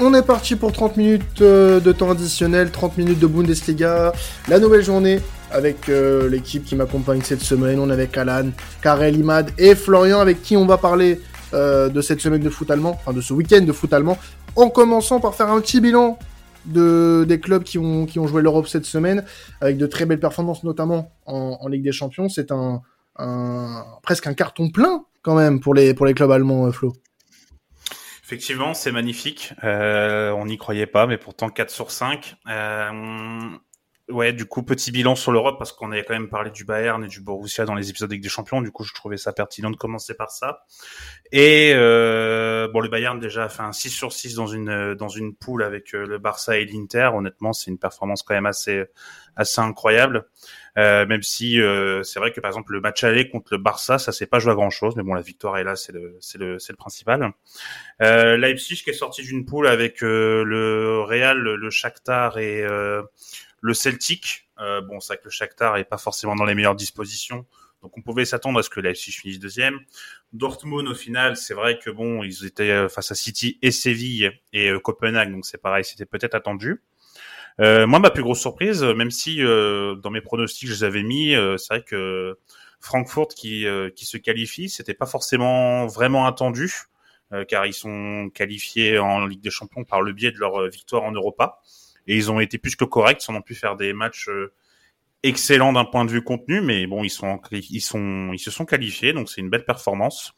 On est parti pour 30 minutes euh, de temps additionnel, 30 minutes de Bundesliga, la nouvelle journée avec euh, l'équipe qui m'accompagne cette semaine. On est avec Alan, Karel, Imad et Florian avec qui on va parler euh, de cette semaine de foot allemand, enfin de ce week-end de foot allemand, en commençant par faire un petit bilan de, des clubs qui ont, joué l'Europe cette semaine, avec de très belles performances, notamment en, Ligue des Champions. C'est un, presque un carton plein quand même pour les, pour les clubs allemands, Flo. Effectivement, c'est magnifique. Euh, on n'y croyait pas, mais pourtant 4 sur 5. Euh, ouais, du coup, petit bilan sur l'Europe, parce qu'on avait quand même parlé du Bayern et du Borussia dans les épisodes avec des champions. Du coup, je trouvais ça pertinent de commencer par ça. Et euh, bon, le Bayern déjà a fait un 6 sur 6 dans une dans une poule avec euh, le Barça et l'Inter. Honnêtement, c'est une performance quand même assez assez incroyable. Euh, même si euh, c'est vrai que par exemple le match aller contre le Barça, ça s'est pas joué à grand chose, mais bon la victoire est là, c'est le c'est le c'est le principal. Euh, Leipzig qui est sorti d'une poule avec le Real, le Shakhtar et le Celtic. bon, c'est vrai que le Shakhtar est pas forcément dans les meilleures dispositions. Donc on pouvait s'attendre à ce que Leipzig finisse deuxième. Dortmund au final, c'est vrai que bon, ils étaient face à City et Séville et Copenhague, donc c'est pareil, c'était peut-être attendu. Euh, moi, ma plus grosse surprise, euh, même si euh, dans mes pronostics je les avais mis, c'est vrai que Francfort qui qui se qualifie, c'était pas forcément vraiment attendu, car ils sont qualifiés en Ligue des Champions par le biais de leur victoire en Europa, et ils ont été plus que corrects, ils ont pu faire des matchs excellent d'un point de vue contenu, mais bon, ils sont ils sont ils se sont qualifiés, donc c'est une belle performance.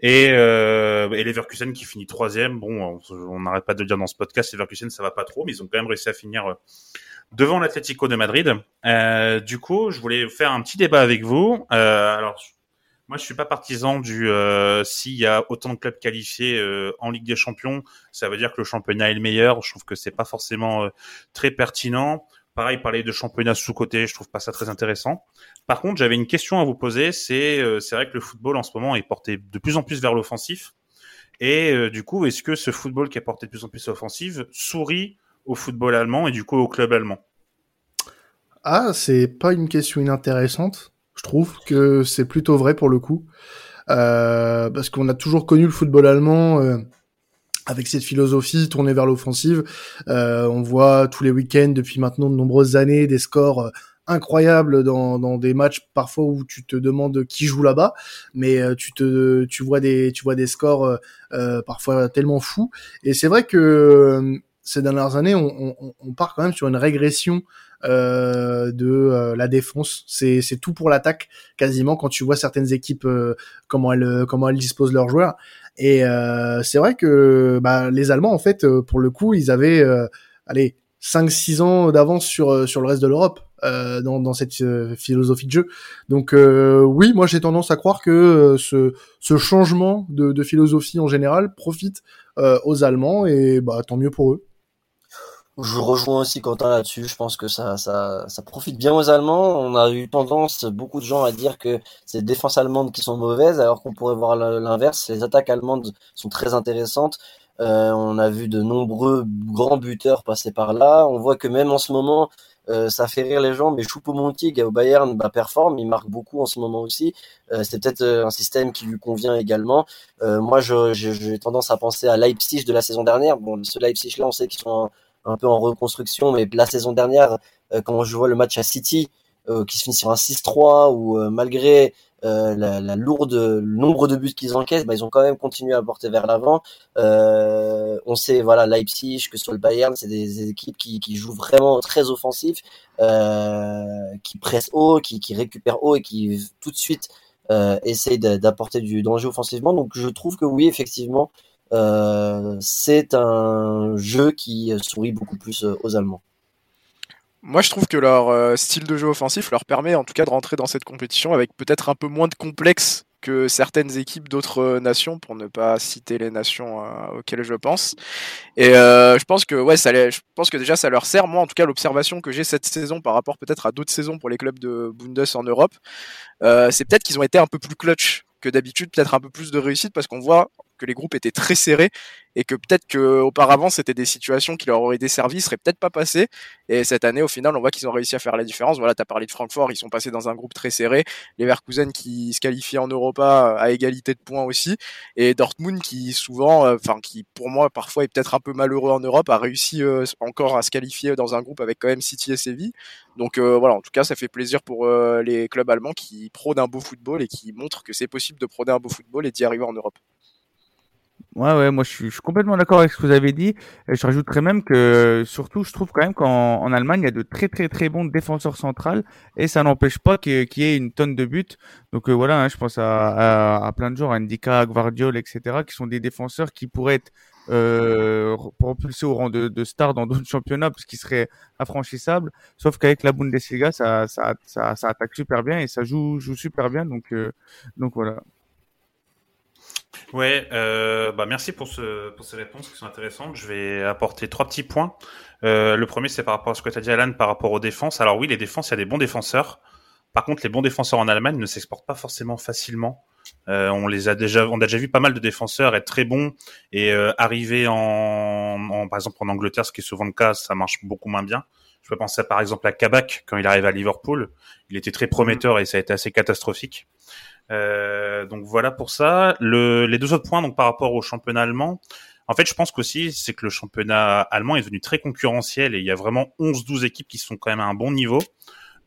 Et, euh, et Leverkusen qui finit troisième, bon, on n'arrête pas de le dire dans ce podcast, Leverkusen ça va pas trop, mais ils ont quand même réussi à finir euh, devant l'Atlético de Madrid. Euh, du coup, je voulais faire un petit débat avec vous. Euh, alors, moi, je suis pas partisan du euh, s'il y a autant de clubs qualifiés euh, en Ligue des Champions, ça veut dire que le championnat est le meilleur. Je trouve que c'est pas forcément très pertinent. Pareil, parler de championnat sous-côté, je trouve pas ça très intéressant. Par contre, j'avais une question à vous poser. C'est euh, c'est vrai que le football en ce moment est porté de plus en plus vers l'offensif. Et euh, du coup, est-ce que ce football qui est porté de plus en plus offensif sourit au football allemand et du coup au club allemand? Ah, c'est pas une question inintéressante. Je trouve que c'est plutôt vrai pour le coup. Euh, parce qu'on a toujours connu le football allemand euh, avec cette philosophie tournée vers l'offensive. Euh, on voit tous les week-ends depuis maintenant de nombreuses années des scores euh, incroyables dans, dans des matchs parfois où tu te demandes qui joue là-bas, mais euh, tu te tu vois des tu vois des scores euh, parfois tellement fous. Et c'est vrai que ces dernières années, on, on, on, part quand même sur une régression euh, de la défense. C'est, tout pour l'attaque quasiment quand tu vois certaines équipes comment elles comment elles disposent leurs joueurs. Et euh, c'est vrai que bah, les Allemands, en fait, euh, pour le coup, ils avaient, euh, allez, 5-6 ans d'avance sur sur le reste de l'Europe euh, dans, dans cette philosophie de jeu. Donc oui, moi j'ai tendance à croire que ce, ce changement de, de philosophie en général profite aux Allemands et bah tant mieux pour eux. Je rejoins aussi Quentin là-dessus. Je pense que ça, ça, ça profite bien aux Allemands. On a eu tendance, beaucoup de gens, à dire que c'est les défenses allemandes qui sont mauvaises, alors qu'on pourrait voir l'inverse. Les attaques allemandes sont très intéressantes. Euh, on a vu de nombreux grands buteurs passer par là. On voit que même en ce moment, euh, ça fait rire les gens, mais Choupo-Moting au Bayern bah, performe, il marque beaucoup en ce moment aussi. Euh, c'est peut-être euh, un système qui lui convient également. Euh, moi, j'ai tendance à penser à Leipzig de la saison dernière. Bon, ce Leipzig-là, on sait qu'ils sont un peu en reconstruction, mais la saison dernière, euh, quand je vois le match à City, euh, qui se finit sur un 6-3, où euh, malgré la, la, lourde le nombre de buts qu'ils encaissent, bah, ils ont quand même continué à porter vers l'avant. on sait, voilà, Leipzig, que sur le Bayern, c'est des, équipes qui, qui, jouent vraiment très offensif, qui pressent haut, qui, qui récupèrent haut et qui tout de suite euh, essayent d'apporter du danger offensivement. Donc je trouve que oui, effectivement, euh, c'est un jeu qui sourit beaucoup plus euh, aux Allemands. Moi, je trouve que leur euh, style de jeu offensif leur permet en tout cas de rentrer dans cette compétition avec peut-être un peu moins de complexe que certaines équipes d'autres nations, pour ne pas citer les nations auxquelles je pense. Et je pense que ouais, ça, je pense que déjà ça leur sert. Moi, en tout cas, l'observation que j'ai cette saison par rapport peut-être à d'autres saisons pour les clubs de Bundes en Europe, c'est peut-être qu'ils ont été un peu plus clutch que d'habitude, peut-être un peu plus de réussite parce qu'on voit que les groupes étaient très serrés et que peut-être que auparavant c'était des situations qui leur auraient desservi, seraient peut-être pas passées. Et cette année, au final, on voit qu'ils ont réussi à faire la différence. Voilà, tu as parlé de Francfort, ils sont passés dans un groupe très serré. Les Verkusen qui se qualifient en Europa à égalité de points aussi, et Dortmund qui souvent, euh, enfin qui pour moi parfois est peut-être un peu malheureux en Europe, a réussi euh, encore à se qualifier dans un groupe avec quand même City et Séville. Donc euh, voilà, en tout cas, ça fait plaisir pour les clubs allemands qui prônent un beau football et qui montrent que c'est possible de prôner un beau football et d'y arriver en Europe. Ouais, ouais, moi je suis, complètement d'accord avec ce que vous avez dit. Et je rajouterais même que, surtout, je trouve quand même qu'en en Allemagne, il y a de très très très bons défenseurs centrales et ça n'empêche pas qu'il y ait une tonne de buts. Donc euh, voilà, hein, je pense à, à, à, plein de joueurs, Ndika, Guardiol, etc., qui sont des défenseurs qui pourraient être euh, propulsés au rang de, de stars dans d'autres championnats parce qu'ils seraient affranchissables. Sauf qu'avec la Bundesliga, ça, ça, ça, ça, attaque super bien et ça joue, joue super bien. Donc, euh, donc voilà. Ouais, euh, bah merci pour, ce, pour ces réponses qui sont intéressantes. Je vais apporter trois petits points. Euh, le premier, c'est par rapport à ce que tu as dit, Alan, par rapport aux défenses. Alors oui, les défenses, il y a des bons défenseurs. Par contre, les bons défenseurs en Allemagne ne s'exportent pas forcément facilement. Euh, on les a déjà, on a déjà vu pas mal de défenseurs être très bons et euh, arriver en, en, par exemple en Angleterre, ce qui est souvent le cas, ça marche beaucoup moins bien. Je peux penser par exemple à Kabak quand il arrive à Liverpool. Il était très prometteur et ça a été assez catastrophique. Euh, donc voilà pour ça. Le, les deux autres points, donc par rapport au championnat allemand, en fait, je pense qu'aussi, c'est que le championnat allemand est devenu très concurrentiel et il y a vraiment 11-12 équipes qui sont quand même à un bon niveau.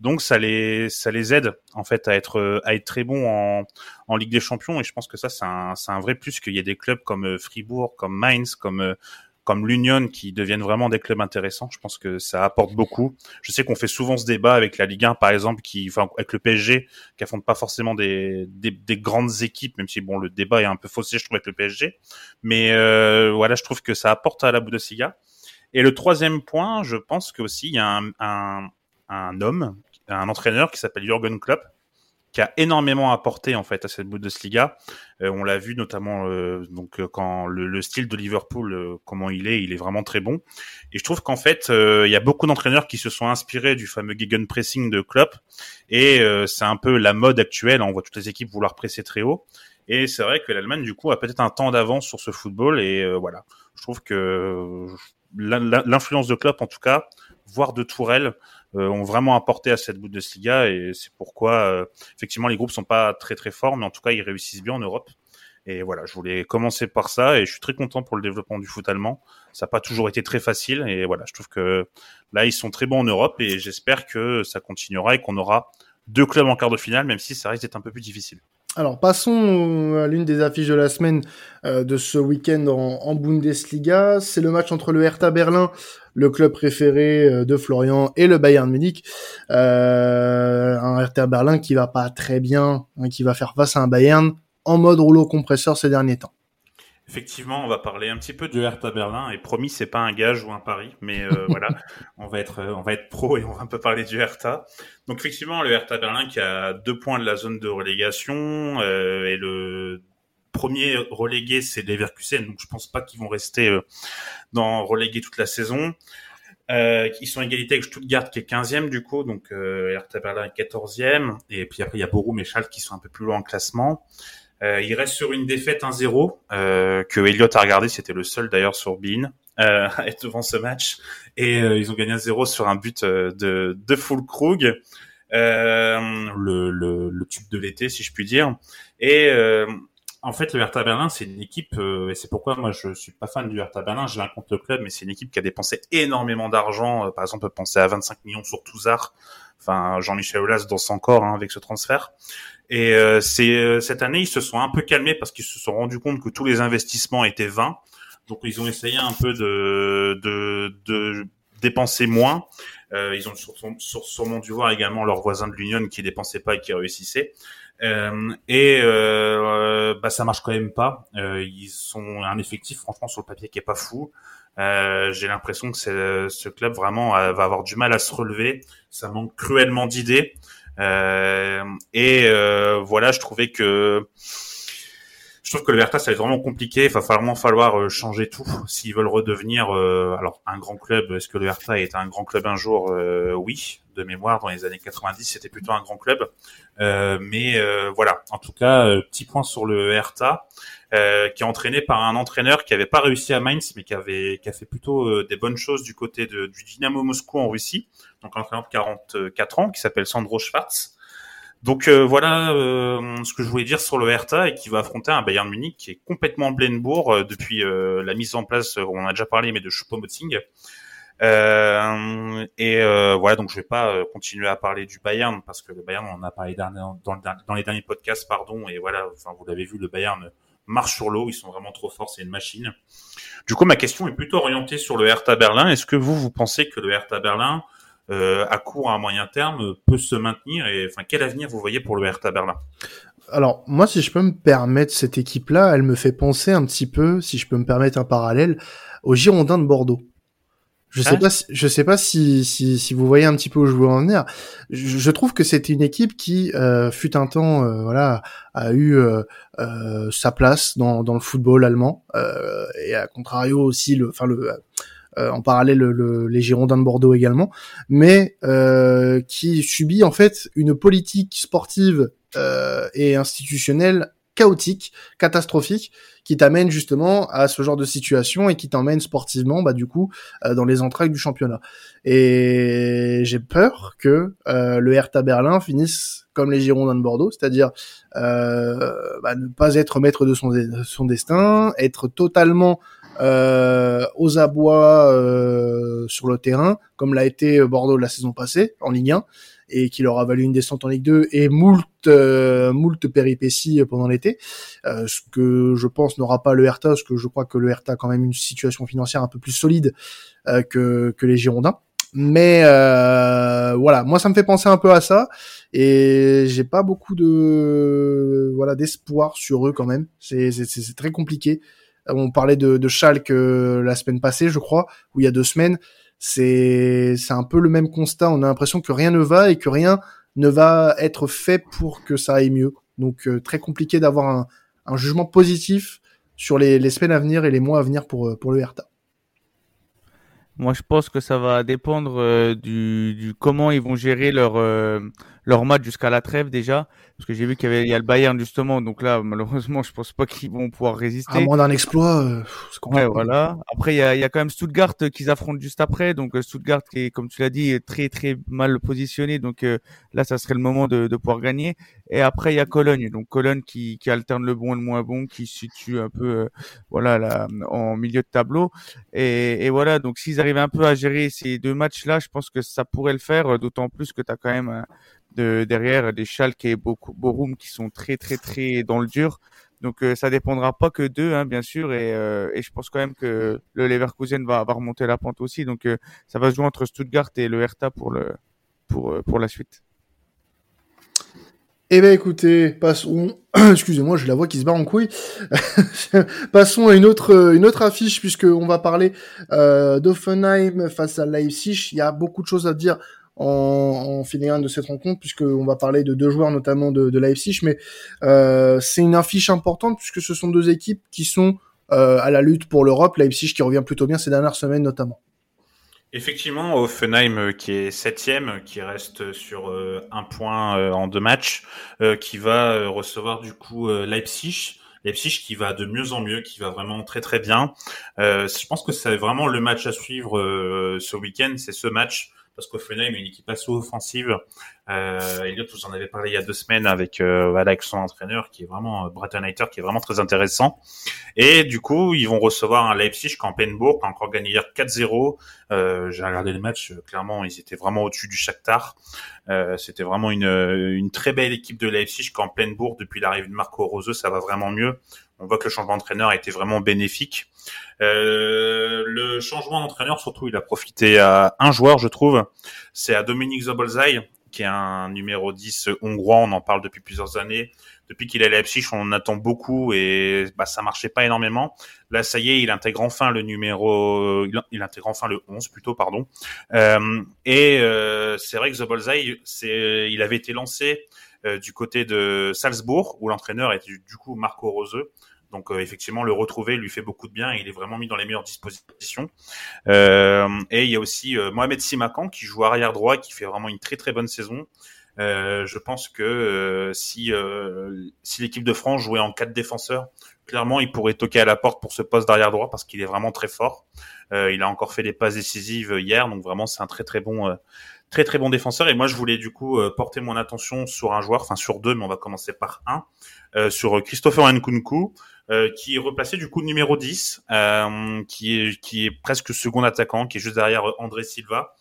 Donc ça les ça les aide en fait à être à être très bons en, en Ligue des Champions et je pense que ça c'est un c'est un vrai plus qu'il y ait des clubs comme Fribourg, comme Mainz, comme comme l'Union qui deviennent vraiment des clubs intéressants. Je pense que ça apporte beaucoup. Je sais qu'on fait souvent ce débat avec la Ligue 1, par exemple, qui, enfin, avec le PSG, qui affronte pas forcément des, des, des, grandes équipes, même si bon, le débat est un peu faussé, je trouve, avec le PSG. Mais euh, voilà, je trouve que ça apporte à la Bundesliga. Et le troisième point, je pense que aussi il y a un, un, un homme, un entraîneur qui s'appelle Jürgen Klopp, qui a énormément apporté en fait à cette Bundesliga. Euh, on l'a vu notamment euh, donc euh, quand le, le, style de Liverpool, comment il est, il est vraiment très bon. Et je trouve qu'en fait, il y a beaucoup d'entraîneurs qui se sont inspirés du fameux gegenpressing de Klopp. Et c'est un peu la mode actuelle. On voit toutes les équipes vouloir presser très haut. Et c'est vrai que l'Allemagne, du coup, a peut-être un temps d'avance sur ce football. Et voilà, je trouve que l'influence de Klopp, en tout cas, voire de Tourelle, ont vraiment apporté à cette Bundesliga et c'est pourquoi euh, effectivement les groupes sont pas très très forts, mais en tout cas ils réussissent bien en Europe. Et voilà, je voulais commencer par ça et je suis très content pour le développement du foot allemand. Ça n'a pas toujours été très facile et voilà, je trouve que là ils sont très bons en Europe et j'espère que ça continuera et qu'on aura deux clubs en quart de finale, même si ça risque d'être un peu plus difficile. Alors passons à l'une des affiches de la semaine euh, de ce week-end en, en, Bundesliga. C'est le match entre le Hertha Berlin, le club préféré euh, de Florian, et le Bayern Munich. Euh, un Hertha Berlin qui va pas très bien, hein, qui va faire face à un Bayern en mode rouleau compresseur ces derniers temps. Effectivement, on va parler un petit peu du Hertha Berlin et promis, c'est pas un gage ou un pari, mais euh, voilà, on va être on va être pro et on va un peu parler du Hertha. Donc effectivement, le Hertha Berlin qui a deux points de la zone de relégation euh, et le premier relégué c'est Leverkusen, donc je pense pas qu'ils vont rester euh, dans relégué toute la saison. Euh, ils sont égalité avec Stuttgart qui est 15e du coup, donc euh, Berlin est 14e, et puis après il y a Borum et Schalke qui sont un peu plus loin en classement. Euh, il reste sur une défaite 1-0 euh, que Elliott a regardé. C'était le seul d'ailleurs sur Bean euh, à être devant ce match. Et euh, ils ont gagné 1-0 sur un but euh, de, de Fulkrug, euh, le, le, le, tube de l'été si je puis dire. Et en fait, le Hertha Berlin, c'est une équipe, et c'est pourquoi moi je suis pas fan du Hertha Berlin, j'ai un compte le club, mais c'est une équipe qui a dépensé énormément d'argent. par exemple, penser à 25 millions sur Touzard. Enfin, Jean-Michel Aulas danse encore hein, avec ce transfert. Et euh, c'est euh, cette année, ils se sont un peu calmés parce qu'ils se sont rendus compte que tous les investissements étaient vains. Donc ils ont essayé un peu de, de, de dépenser moins. Euh, ils ont sûrement dû voir également leurs voisins de l'Union qui dépensaient pas et qui réussissaient. Euh, et euh, bah, ça marche quand même pas. Euh, ils sont un effectif, franchement, sur le papier qui est pas fou. J'ai l'impression que ce club vraiment va avoir du mal à se relever. Ça manque cruellement d'idées. et voilà, je trouvais que trouve que le Hertha ça va être vraiment compliqué. Il va vraiment falloir euh, changer tout s'ils veulent redevenir euh, alors un grand club. Est-ce que le Hertha est un grand club un jour? Euh, Oui, de mémoire dans les années 90 c'était plutôt un grand club. mais voilà, en tout cas petit point sur le Hertha. qui est entraîné par un entraîneur qui avait pas réussi à Mainz, mais qui avait qui a fait plutôt des bonnes choses du côté du Dynamo Moscou en Russie. Donc un entraîneur de 44 ans qui s'appelle Sandro Schwarz donc euh, voilà euh, ce que je voulais dire sur le Hertha et qui va affronter un Bayern Munich qui est complètement Blenbourg euh, depuis la mise en place, on a déjà parlé, mais de Choupo-Moting. et voilà, donc je vais pas continuer à parler du Bayern parce que le Bayern, on en a parlé dans, dans, les derniers podcasts, pardon. Et voilà, enfin vous l'avez vu, le Bayern marche sur l'eau, ils sont vraiment trop forts, c'est une machine. Du coup, ma question est plutôt orientée sur le Hertha Berlin. Est-ce que vous, vous pensez que le Hertha Berlin euh, à court à moyen terme peut se maintenir et enfin quel avenir vous voyez pour le Hertha Berlin? Alors moi si je peux me permettre cette équipe là elle me fait penser un petit peu si je peux me permettre un parallèle aux Girondins de Bordeaux je sais ah. pas si, je sais pas si, si, si vous voyez un petit peu où je veux en venir. Je, trouve que c'était une équipe qui euh, fut un temps euh, voilà a eu euh, euh, sa place dans, dans le football allemand et à contrario aussi le enfin le euh, en parallèle le, les Girondins de Bordeaux également, mais euh, qui subit en fait une politique sportive euh, et institutionnelle chaotique, catastrophique, qui t'amène justement à ce genre de situation et qui t'emmène sportivement, bah du coup, dans les entrailles du championnat. Et j'ai peur que le Hertha Berlin finisse comme les Girondins de Bordeaux, c'est-à-dire euh, bah, ne pas être maître de son, son destin, être totalement euh, aux abois euh, sur le terrain, comme l'a été Bordeaux la saison passée en Ligue 1, et qui leur a valu une descente en Ligue 2 et moult, euh, moult péripéties pendant l'été. Euh, ce que je pense n'aura pas le Hertha, parce que je crois que le Hertha a quand même une situation financière un peu plus solide euh, que, que les Girondins. Mais euh, voilà, moi ça me fait penser un peu à ça et j'ai pas beaucoup de voilà d'espoir sur eux quand même. C'est très compliqué. On parlait de, de Schalke euh, la semaine passée, je crois, ou il y a deux semaines. C'est c'est un peu le même constat. On a l'impression que rien ne va et que rien ne va être fait pour que ça aille mieux. Donc euh, très compliqué d'avoir un, un, jugement positif sur les, les, semaines à venir et les mois à venir pour euh, pour le Hertha. Moi, je pense que ça va dépendre du, du, comment ils vont gérer leur leur match jusqu'à la trêve déjà. Parce que j'ai vu qu'il y avait il y a le Bayern justement. Donc là malheureusement je pense pas qu'ils vont pouvoir résister. À moins d'un exploit euh, ouais voilà. Après il y a, il y a quand même Stuttgart euh, qu'ils affrontent juste après. Donc euh, Stuttgart qui est comme tu l'as dit très très mal positionné. Donc euh, là ça serait le moment de, de pouvoir gagner. Et après il y a Cologne. Donc Cologne qui, qui alterne le bon et le moins bon qui se situe un peu voilà là en milieu de tableau. Et, et voilà. Donc s'ils arrivent un peu à gérer ces deux matchs là je pense que ça pourrait le faire. D'autant plus que tu as quand même de derrière des Schalke et Borum qui sont très très très dans le dur. Donc euh, ça dépendra pas que d'eux, hein, bien sûr, et, euh, et, je pense quand même que le Leverkusen va, va remonter la pente aussi. Donc euh, ça va se jouer entre Stuttgart et le Hertha pour le pour pour la suite. Eh ben écoutez, passons. Excusez-moi, j'ai la voix qui se barre en couille. passons à une autre une autre affiche puisque on va parler d'Offenheim face à Leipzig. Il y a beaucoup de choses à dire en, en finale de cette rencontre, puisqu'on va parler de deux joueurs, notamment de, de Leipzig, mais euh, c'est une affiche importante, puisque ce sont deux équipes qui sont euh, à la lutte pour l'Europe, Leipzig qui revient plutôt bien ces dernières semaines notamment. Effectivement, Offenheim euh, qui est septième, qui reste sur euh, un point euh, en deux matchs, qui va recevoir du coup Leipzig. Leipzig qui va de mieux en mieux, qui va vraiment très très bien. je pense que c'est vraiment le match à suivre ce week-end, c'est ce match parce qu'Offenheim est une équipe assez offensive. Euh, Elliot, vous en avez parlé il y a deux semaines avec, euh, avec son entraîneur qui est vraiment, euh, qui est vraiment très intéressant. Et du coup, ils vont recevoir un Leipzig qui a encore gagné hier 4-0. Euh, J'ai regardé le match, euh, clairement, ils étaient vraiment au-dessus du Shakhtar. Euh, C'était vraiment une, une très belle équipe de Leipzig qu'en pleine bourre, depuis l'arrivée de Marco Rose, ça va vraiment mieux. On voit que le changement d'entraîneur a été vraiment bénéfique. Euh, le changement d'entraîneur, surtout, il a profité à un joueur, je trouve. C'est à Dominique Zobolzai, qui est un numéro 10 hongrois. On en parle depuis plusieurs années. Depuis qu'il est à Leipzig, on en attend beaucoup et bah, ça marchait pas énormément. Là, ça y est, il intègre enfin le numéro, il intègre enfin le 11 plutôt, pardon. Euh, et euh, c'est vrai que Bullseye, c'est, il avait été lancé du côté de Salzbourg où l'entraîneur est du, coup Marco Roseux. Donc euh, effectivement, le retrouver lui fait beaucoup de bien. il est vraiment mis dans les meilleures dispositions. Euh, et il y a aussi euh, Mohamed Simakan qui joue arrière droit, qui fait vraiment une très très bonne saison. Euh, je pense que si si l'équipe de France jouait en quatre défenseurs, clairement il pourrait toquer à la porte pour ce poste d'arrière droit parce qu'il est vraiment très fort. il a encore fait des passes décisives hier, donc vraiment c'est un très très bon très très bon défenseur. Et moi je voulais du coup porter mon attention sur un joueur, enfin sur deux, mais on va commencer par un, sur Christopher Nkunku. Euh, qui est replacé du coup numéro 10, euh, qui est qui est presque second attaquant, qui est juste derrière André Silva.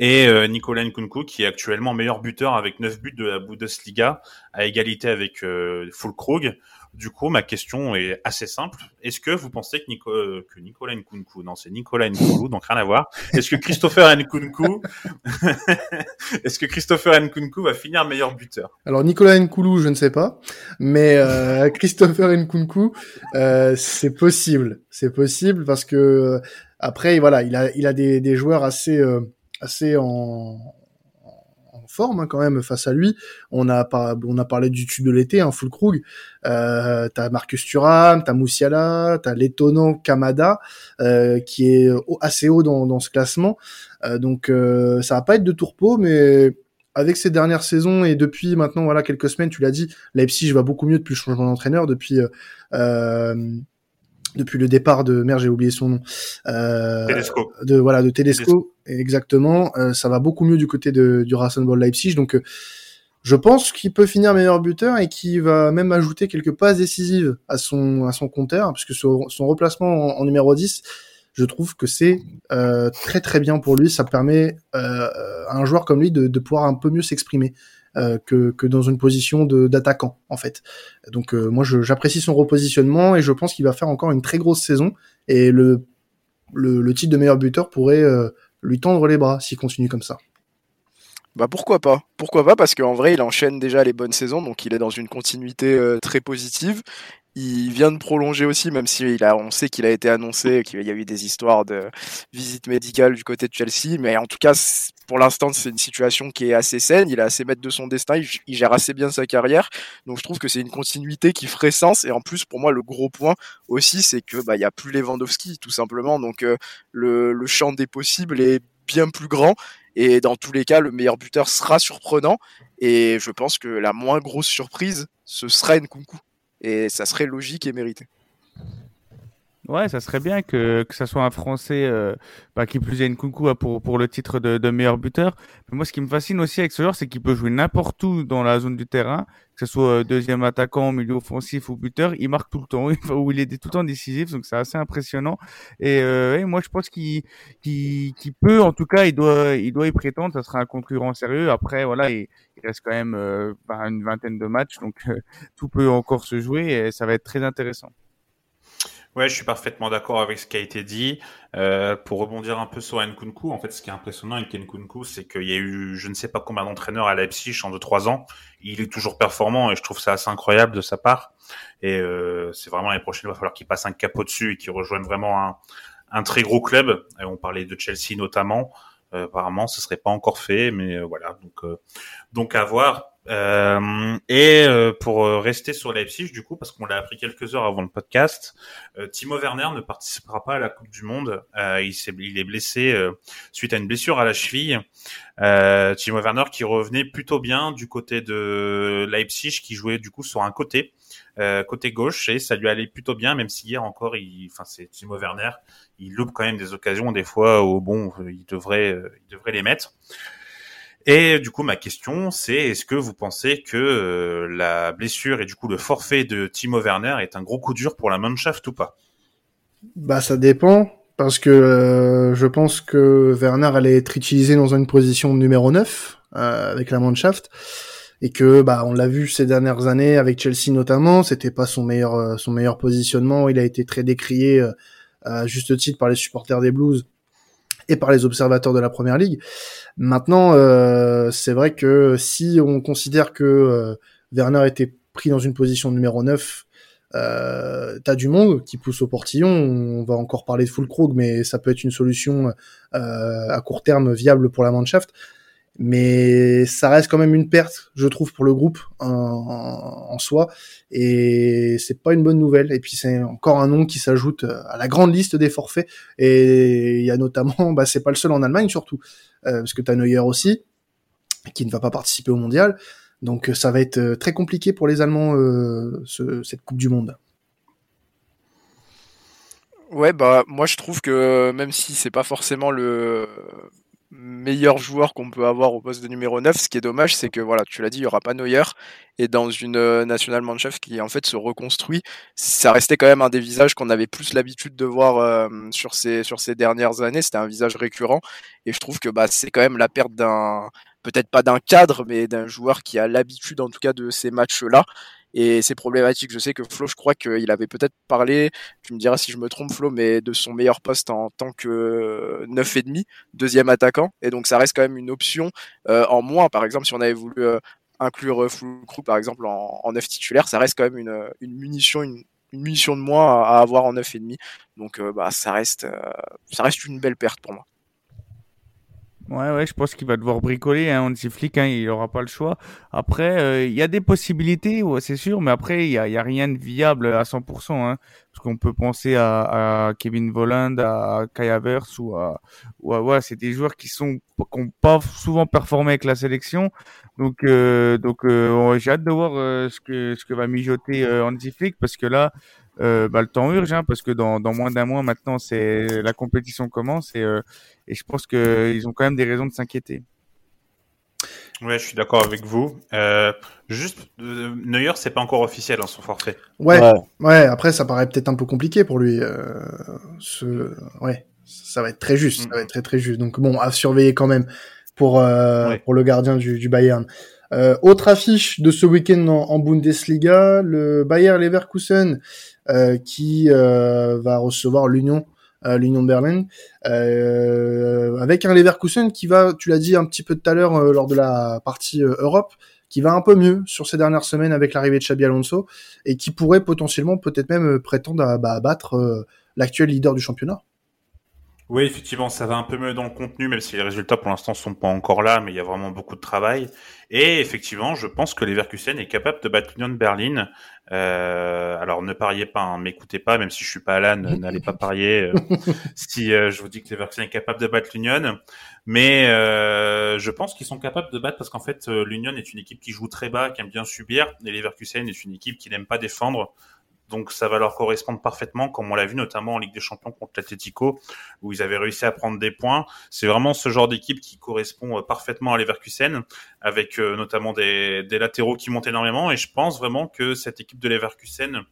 Et euh, Nicolas Nkunku, qui est actuellement meilleur buteur avec 9 buts de la Bundesliga, à égalité avec euh, Fulkrug. Du coup, ma question est assez simple. Est-ce que vous pensez que, Nico, euh, que Nicolas Nkunku, non, c'est Nicolas Nkunku, donc rien à voir. Est-ce que Christopher Nkunku, est-ce que Christopher Nkunku va finir meilleur buteur? Alors Nicolas Nkunku, je ne sais pas, mais euh, Christopher Nkunku, euh, c'est possible, c'est possible parce que après, voilà, il a, il a des, joueurs assez, assez en, forme hein, quand même face à lui. On a parlé du tube de l'été, hein, full Krug. Euh, t'as Marcus Thuram, t'as Moussiala, t'as l'étonnant Kamada euh, qui est assez haut dans, ce classement. Euh, donc euh, ça va pas être de tourpeau, mais avec ces dernières saisons et depuis maintenant voilà quelques semaines, tu l'as dit, Leipzig va beaucoup mieux depuis le changement d'entraîneur, depuis depuis le départ de merde j'ai oublié son nom euh, de voilà de Tedesco, exactement. Euh, ça va beaucoup mieux du côté de du Rasenball Leipzig. Donc euh, je pense qu'il peut finir meilleur buteur et qu'il va même ajouter quelques passes décisives à son à son compteur puisque son, son replacement en, numéro 10 je trouve que c'est euh, très très bien pour lui. Ça permet euh, à un joueur comme lui de, de pouvoir un peu mieux s'exprimer que, que dans une position d'attaquant en fait. Donc euh, moi j'apprécie son repositionnement et je pense qu'il va faire encore une très grosse saison et le, le, le titre de meilleur buteur pourrait euh, lui tendre les bras s'il continue comme ça. Bah pourquoi pas? Pourquoi pas? Parce qu'en vrai, il enchaîne déjà les bonnes saisons, donc il est dans une continuité très positive. Il vient de prolonger aussi, même si il a, on sait qu'il a été annoncé, qu'il y a eu des histoires de visite médicale du côté de Chelsea, mais en tout cas, pour l'instant, c'est une situation qui est assez saine. Il a assez maître de son destin, il, gère assez bien sa carrière, donc je trouve que c'est une continuité qui ferait sens. Et en plus, pour moi, le gros point aussi, c'est que bah il y a plus Lewandowski, tout simplement. Donc euh, le, le champ des possibles est bien plus grand. Et dans tous les cas, le meilleur buteur sera surprenant. Et je pense que la moins grosse surprise, ce sera Nkunku et ça serait logique et mérité. Ouais, ça serait bien que, que ça soit un Français euh, bah, qui plus ait une coucou hein, pour, pour le titre de, de meilleur buteur. Mais moi, ce qui me fascine aussi avec ce joueur, c'est qu'il peut jouer n'importe où dans la zone du terrain, que ce soit euh, deuxième attaquant, milieu offensif ou buteur, il marque tout le temps, où il est tout le temps décisif, donc c'est assez impressionnant. Et, euh, moi, je pense qu'il qu'il peut, en tout cas, il doit il doit y prétendre. Ça sera un concurrent sérieux. Après, voilà, il, il reste quand même euh, une vingtaine de matchs, donc tout peut encore se jouer et ça va être très intéressant. Ouais, je suis parfaitement d'accord avec ce qui a été dit. Euh, pour rebondir un peu sur Nkunku, en fait, ce qui est impressionnant avec Nkunku, c'est qu'il y a eu, je ne sais pas combien d'entraîneurs à Leipzig en 2-3 ans. Il est toujours performant et je trouve ça assez incroyable de sa part. Et euh, c'est vraiment l'année prochaine, il va falloir qu'il passe un cap au-dessus et qu'il rejoigne vraiment un, un, très gros club. On parlait de Chelsea notamment. Euh, apparemment, ce serait pas encore fait, mais euh, voilà. Donc, euh, donc à voir. Euh, et euh, pour euh, rester sur Leipzig, du coup, parce qu'on l'a appris quelques heures avant le podcast, Timo Werner ne participera pas à la Coupe du Monde. il, est, blessé suite à une blessure à la cheville. Timo Werner qui revenait plutôt bien du côté de Leipzig, qui jouait du coup sur un côté. côté gauche et ça lui allait plutôt bien même si hier encore enfin c'est Timo Werner il loupe quand même des occasions des fois où bon il devrait les mettre et du coup, ma question, c'est est-ce que vous pensez que euh, la blessure et du coup le forfait de Timo Werner est un gros coup dur pour la Mannschaft ou pas? Bah, ça dépend. Parce que euh, je pense que Werner allait être utilisé dans une position numéro 9 euh, avec la Mannschaft et que bah on l'a vu ces dernières années avec Chelsea notamment, c'était pas son meilleur son meilleur positionnement, il a été très décrié à juste titre par les supporters des Blues et par les observateurs de la première ligue. Maintenant, euh, c'est vrai que si on considère que euh, Werner était pris dans une position numéro 9, euh, t'as du monde qui pousse au portillon. On va encore parler de Fulkrug, mais ça peut être une solution euh, à court terme viable pour la Mannschaft. Mais ça reste quand même une perte, je trouve, pour le groupe en, soi. Et c'est pas une bonne nouvelle. Et puis c'est encore un nom qui s'ajoute à la grande liste des forfaits. Et il y a notamment, bah, c'est pas le seul en Allemagne surtout, euh, parce que t'as Neuer aussi, qui ne va pas participer au mondial. Donc ça va être très compliqué pour les Allemands euh, ce, cette Coupe du Monde. Ouais, bah moi je trouve que même si c'est pas forcément le meilleur joueur qu'on peut avoir au poste de numéro 9. Ce qui est dommage, c'est que voilà, tu l'as dit, il y aura pas Neuer. Et dans une euh, National Mannschaft qui en fait se reconstruit, ça restait quand même un des visages qu'on avait plus l'habitude de voir euh, sur ces sur ces dernières années, c'était un visage récurrent. Et je trouve que bah c'est quand même la perte d'un peut-être pas d'un cadre mais d'un joueur qui a l'habitude en tout cas de ces matchs-là et c'est problématique. Je sais que Flo, je crois qu'il avait peut-être parlé, tu me diras si je me trompe Flo, mais de son meilleur poste en tant que neuf et demi, deuxième attaquant. Et donc ça reste quand même une option euh, en moins. Par exemple, si on avait voulu euh, inclure Crew par exemple en, neuf titulaire, ça reste quand même une, munition, une, munition de moins à, avoir en neuf et demi. Donc euh, bah ça reste, ça reste une belle perte pour moi. Ouais, ouais, je pense qu'il va devoir bricoler. Hein, Hansi Flick, hein, il n'aura pas le choix. Après, euh, il y a des possibilités, ouais, c'est sûr, mais après, il n'y a, y a rien de viable à 100%. Hein, parce qu'on peut penser à, à, Kevin Volland, à Kai Havertz ou à... Ouais, c'est des joueurs qui sont qui n'ont pas souvent performé avec la sélection. Donc, euh, donc euh, j'ai hâte de voir euh, ce, que, ce que va mijoter Hansi Flick, parce que là, euh, bah, le temps urge, hein, parce que dans, dans moins d'un mois maintenant, c'est la compétition commence et, euh, et je pense qu'ils ont quand même des raisons de s'inquiéter. Ouais, je suis d'accord avec vous. Euh, juste, euh, Neuer, c'est pas encore officiel en hein, son forfait. Ouais, ouais, ouais, Après, ça paraît peut-être un peu compliqué pour lui. Euh, ce... Ouais, ça va être très juste. Ça va mm. être très très juste. Donc bon, à surveiller quand même pour euh, ouais. pour le gardien du, du Bayern. Euh, autre affiche de ce week-end en, Bundesliga, le Bayer Leverkusen euh, qui euh, va recevoir l'Union euh, l'Union de Berlin, avec un Leverkusen qui va, tu l'as dit un petit peu tout à l'heure lors de la partie Europe, qui va un peu mieux sur ces dernières semaines avec l'arrivée de Xabi Alonso et qui pourrait potentiellement peut-être même prétendre à, bah, à battre l'actuel leader du championnat. Oui, effectivement, ça va un peu mieux dans le contenu, même si les résultats pour l'instant sont pas encore là, mais il y a vraiment beaucoup de travail. Et effectivement, je pense que Leverkusen est capable de battre l'Union de Berlin. Euh, alors ne pariez pas, hein, m'écoutez pas, même si je suis pas Alan, n'allez pas parier. Euh, si euh, je vous dis que Leverkusen est capable de battre l'Union, mais euh, je pense qu'ils sont capables de battre parce qu'en fait l'Union est une équipe qui joue très bas, qui aime bien subir, et Leverkusen est une équipe qui n'aime pas défendre. Donc ça va leur correspondre parfaitement, comme on l'a vu notamment en Ligue des Champions contre l'Atletico, où ils avaient réussi à prendre des points. C'est vraiment ce genre d'équipe qui correspond euh, parfaitement à Leverkusen, avec euh, notamment des, latéraux qui montent énormément. Et je pense vraiment que cette équipe de Leverkusen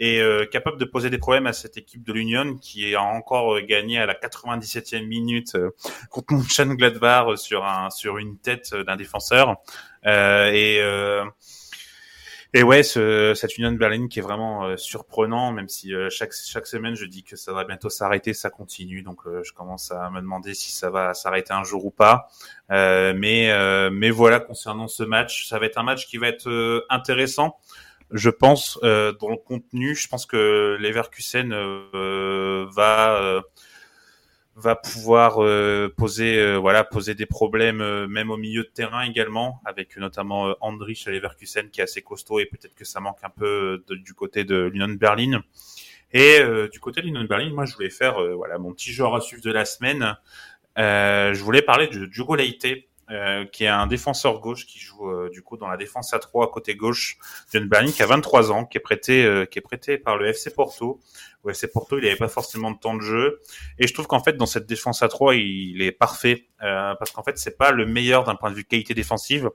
est euh, capable de poser des problèmes à cette équipe de l'Union qui a encore gagné à la 97e minute contre Mönchengladbach sur sur une tête d'un défenseur. et et ouais, ce, cette Union de Berlin qui est vraiment euh, surprenant, même si euh, chaque chaque semaine je dis que ça va bientôt s'arrêter, ça continue, donc euh, je commence à me demander si ça va s'arrêter un jour ou pas. mais mais voilà, concernant ce match, ça va être un match qui va être intéressant. Je pense dans le contenu, je pense que Leverkusen va va pouvoir euh, poser euh, voilà poser des problèmes euh, même au milieu de terrain également avec notamment euh, Andrich à Leverkusen qui est assez costaud et peut-être que ça manque un peu de, du côté de l'Union Berlin. Et du côté de l'Union Berlin moi je voulais faire voilà mon petit joueur à suivre de la semaine. Je voulais parler Diogo Leite euh, qui est un défenseur gauche qui joue euh, du coup dans la défense à 3 côté gauche d'une Berlin qui a 23 ans, qui est prêté euh, qui est prêté par le FC Porto. Le FC Porto, il n'avait pas forcément de temps de jeu et je trouve qu'en fait dans cette défense à 3, il, est parfait parce qu'en fait c'est pas le meilleur d'un point de vue qualité défensive.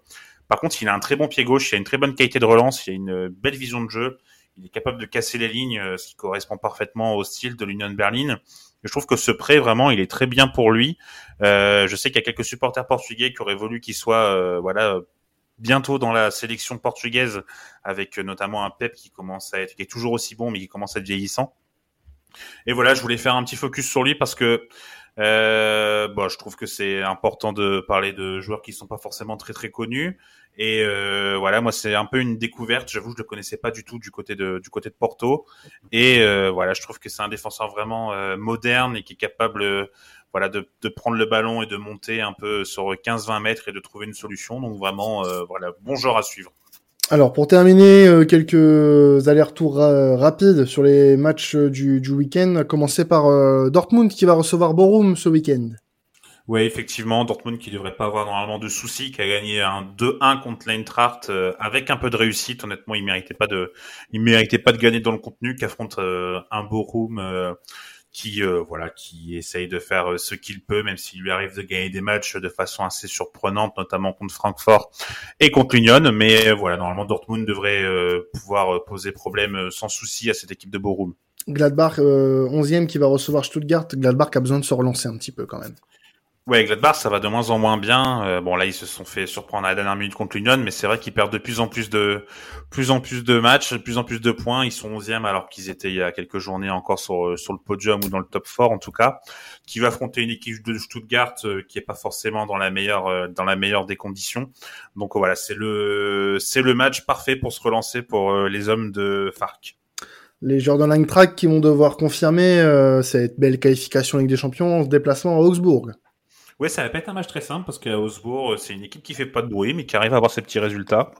Par contre, il a un très bon pied gauche, il a une très bonne qualité de relance, il a une belle vision de jeu, il est capable de casser les lignes, ce qui correspond parfaitement au style de l'Union Berlin je trouve que ce prêt, vraiment, il est très bien pour lui. Euh, je sais qu'il y a quelques supporters portugais qui auraient voulu qu'il soit, euh, voilà, bientôt dans la sélection portugaise, avec notamment un Pep qui commence à être, qui est toujours aussi bon, mais qui commence à être vieillissant. Et voilà, je voulais faire un petit focus sur lui parce que euh, bon, je trouve que c'est important de parler de joueurs qui sont pas forcément très très connus. Et euh, voilà, moi c'est un peu une découverte. J'avoue, je le connaissais pas du tout du côté de du côté de Porto. Et euh, voilà, je trouve que c'est un défenseur vraiment euh, moderne et qui est capable, euh, voilà, de, de prendre le ballon et de monter un peu sur 15-20 mètres et de trouver une solution. Donc vraiment, euh, voilà, bon genre à suivre. Alors pour terminer, euh, quelques allers-retours ra- rapides sur les matchs euh, du, du week-end. Commencer par euh, Dortmund qui va recevoir Borum ce week-end. Oui, effectivement, Dortmund qui devrait pas avoir normalement de soucis, qui a gagné un 2-1 contre l'Eintracht euh, avec un peu de réussite. Honnêtement, il méritait pas de, il méritait pas de gagner dans le contenu, qu'affronte euh, un Bochum euh, qui, euh, voilà, qui essaye de faire euh, ce qu'il peut, même s'il lui arrive de gagner des matchs de façon assez surprenante, notamment contre Francfort et contre l'Union. Mais euh, voilà, normalement, Dortmund devrait pouvoir poser problème sans souci à cette équipe de Bochum. Gladbach euh, 11e qui va recevoir Stuttgart. Gladbach a besoin de se relancer un petit peu quand même. Ouais, Gladbach, ça va de moins en moins bien. Euh, bon, là, ils se sont fait surprendre à la dernière minute contre l'Union, mais c'est vrai qu'ils perdent de plus en plus de, plus en plus de matchs, de plus en plus de points. Ils sont 11e alors qu'ils étaient il y a quelques journées encore sur, sur le podium ou dans le top 4 en tout cas. Qui va affronter une équipe de Stuttgart euh, qui est pas forcément dans la meilleure, euh, dans la meilleure des conditions. Donc voilà, c'est le, c'est le match parfait pour se relancer pour euh, les hommes de Farc. Les joueurs de Langtrack qui vont devoir confirmer euh, cette belle qualification Ligue des Champions en déplacement à Augsbourg. Ouais, ça va pas être un match très simple parce qu'à Augsbourg, euh, c'est une équipe qui fait pas de bruit, mais qui arrive à avoir ses petits résultats.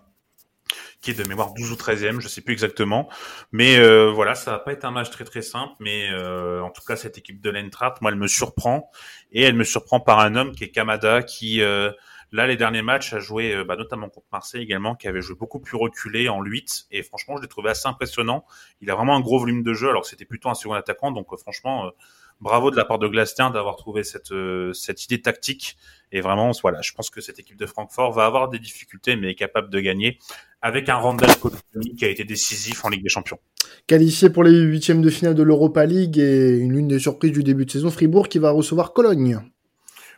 Qui est de mémoire 12 ou 13e, je sais plus exactement. Mais euh, voilà, ça va pas être un match très très simple. Mais euh, en tout cas, cette équipe de l'Eintracht, moi, elle me surprend. Et elle me surprend par un homme qui est Kamada, qui, euh, là, les derniers matchs, a joué euh, bah, notamment contre Marseille également, qui avait joué beaucoup plus reculé en 8. Et franchement, je l'ai trouvé assez impressionnant. Il a vraiment un gros volume de jeu, alors que c'était plutôt un second attaquant. Donc euh, franchement... bravo de la part de Glaster d'avoir trouvé cette euh, cette idée tactique et vraiment voilà je pense que cette équipe de Francfort va avoir des difficultés mais est capable de gagner avec un Randall qui a été décisif en Ligue des Champions. Qualifié pour les huitièmes de finale de l'Europa League et une l'une des surprises du début de saison, Fribourg qui va recevoir Cologne.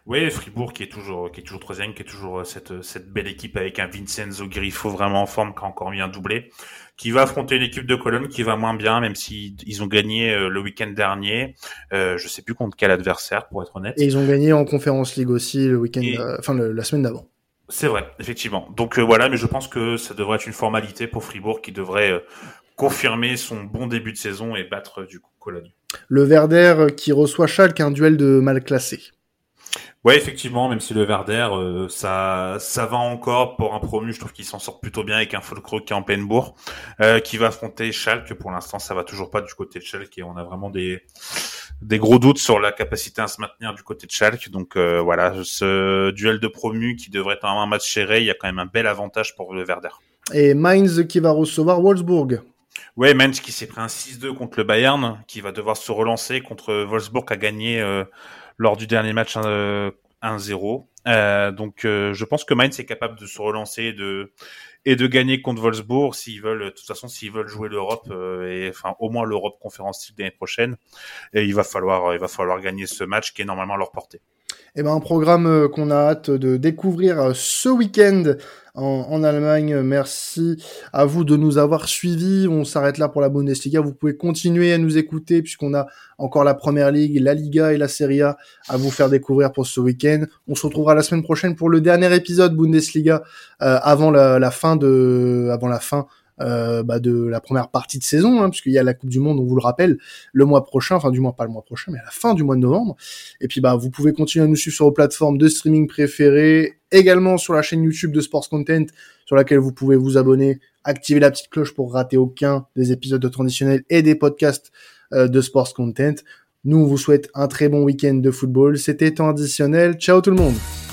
Oui, Fribourg qui est toujours qui est toujours troisième, qui est toujours euh, cette cette belle équipe avec un Vincenzo Grifo vraiment en forme qui a encore mis un doublé, qui va affronter une équipe de Cologne qui va moins bien même si ils ont gagné euh, le week-end dernier. Euh, je sais plus contre quel adversaire pour être honnête. Et ils ont gagné en Conférence League aussi le week-end, Et- euh, enfin le- la semaine d'avant. C'est vrai, effectivement. Donc euh, voilà, mais je pense que ça devrait être une formalité pour Fribourg qui devrait euh, confirmer son bon début de saison et battre euh, du coup Cologne. Le Werder qui reçoit Schalke, un duel de mal classé. Ouais, effectivement, même si le Verder, euh, ça, ça va encore pour un promu, je trouve qu'il s'en sort plutôt bien avec un Folkro qui est en pleine bourre, euh, qui va affronter Schalke. Pour l'instant, ça va toujours pas du côté de Schalke et on a vraiment des, des gros doutes sur la capacité à se maintenir du côté de Schalke. Donc euh, voilà, ce duel de promu qui devrait être un match serré, il y a quand même un bel avantage pour le Verder. Et Mainz qui va recevoir Wolfsburg. Ouais, Mainz qui s'est pris un 6-2 contre le Bayern, qui va devoir se relancer contre Wolfsburg qui a gagné lors du dernier match euh, 1-0. Euh, donc euh, je pense que Mainz est capable de se relancer et de et de gagner contre Wolfsburg s'ils veulent de toute façon s'ils veulent jouer l'Europe euh, et enfin au moins l'Europe Conférence League l'année prochaine et il va falloir il va falloir gagner ce match qui est normalement à leur portée. Eh ben, un programme euh, qu'on a hâte de découvrir euh, ce week-end en, Allemagne. Merci à vous de nous avoir suivis. On s'arrête là pour la Bundesliga. Vous pouvez continuer à nous écouter puisqu'on a encore la Première Ligue, la Liga et la Serie A à vous faire découvrir pour ce week-end. On se retrouvera la semaine prochaine pour le dernier épisode Bundesliga euh, avant la, la fin de, avant la fin euh, bah, de la première partie de saison, hein, puisqu'il y a la Coupe du Monde, on vous le rappelle, le mois prochain, enfin du moins pas le mois prochain, mais à la fin du mois de novembre. Et puis bah vous pouvez continuer à nous suivre sur vos plateformes de streaming préférées, également sur la chaîne YouTube de Sports Content, sur laquelle vous pouvez vous abonner, activer la petite cloche pour rater aucun des épisodes de traditionnels et des podcasts euh, de Sports Content. Nous on vous souhaite un très bon week-end de football. C'était temps additionnel. Ciao tout le monde.